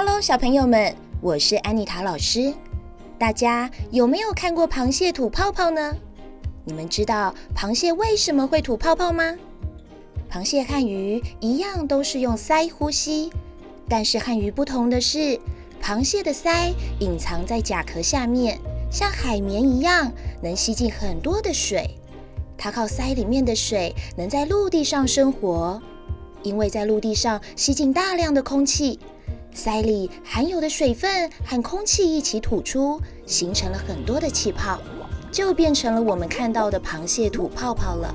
Hello，小朋友们，我是安妮塔老师。大家有没有看过螃蟹吐泡泡呢？你们知道螃蟹为什么会吐泡泡吗？螃蟹和鱼一样都是用鳃呼吸，但是和鱼不同的是，螃蟹的鳃隐藏在甲壳下面，像海绵一样能吸进很多的水。它靠鳃里面的水能在陆地上生活，因为在陆地上吸进大量的空气，鳃里含有的水分和空气一起吐出，形成了很多的气泡，就变成了我们看到的螃蟹吐泡泡了。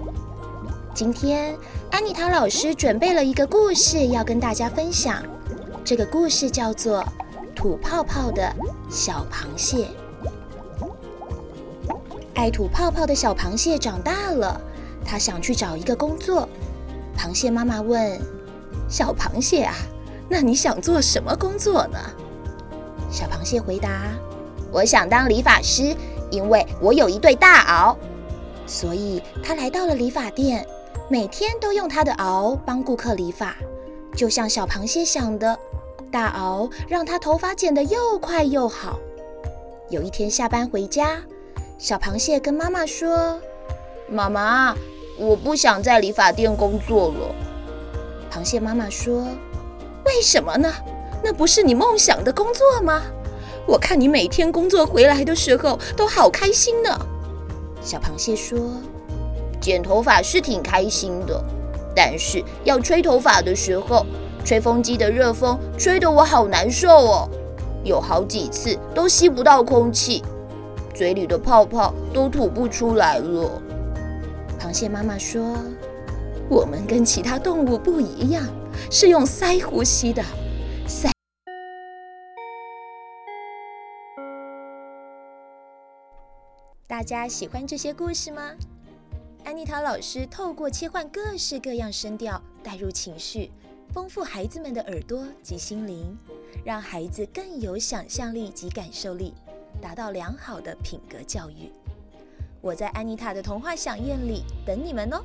今天安妮塔老师准备了一个故事要跟大家分享，这个故事叫做《吐泡泡的小螃蟹》。爱吐泡泡的小螃蟹长大了，它想去找一个工作。螃蟹妈妈问：“小螃蟹啊，那你想做什么工作呢？”小螃蟹回答：“我想当理发师，因为我有一对大螯，所以他来到了理发店。”每天都用他的螯帮顾客理发，就像小螃蟹想的，大螯让他头发剪得又快又好。有一天下班回家，小螃蟹跟妈妈说：“妈妈，我不想在理发店工作了。”螃蟹妈妈说：“为什么呢？那不是你梦想的工作吗？我看你每天工作回来的时候都好开心呢。”小螃蟹说。剪头发是挺开心的，但是要吹头发的时候，吹风机的热风吹得我好难受哦，有好几次都吸不到空气，嘴里的泡泡都吐不出来了。螃蟹妈妈说：“我们跟其他动物不一样，是用鳃呼吸的。”鳃。大家喜欢这些故事吗？安妮塔老师透过切换各式各样声调，带入情绪，丰富孩子们的耳朵及心灵，让孩子更有想象力及感受力，达到良好的品格教育。我在安妮塔的童话饗宴里等你们哦。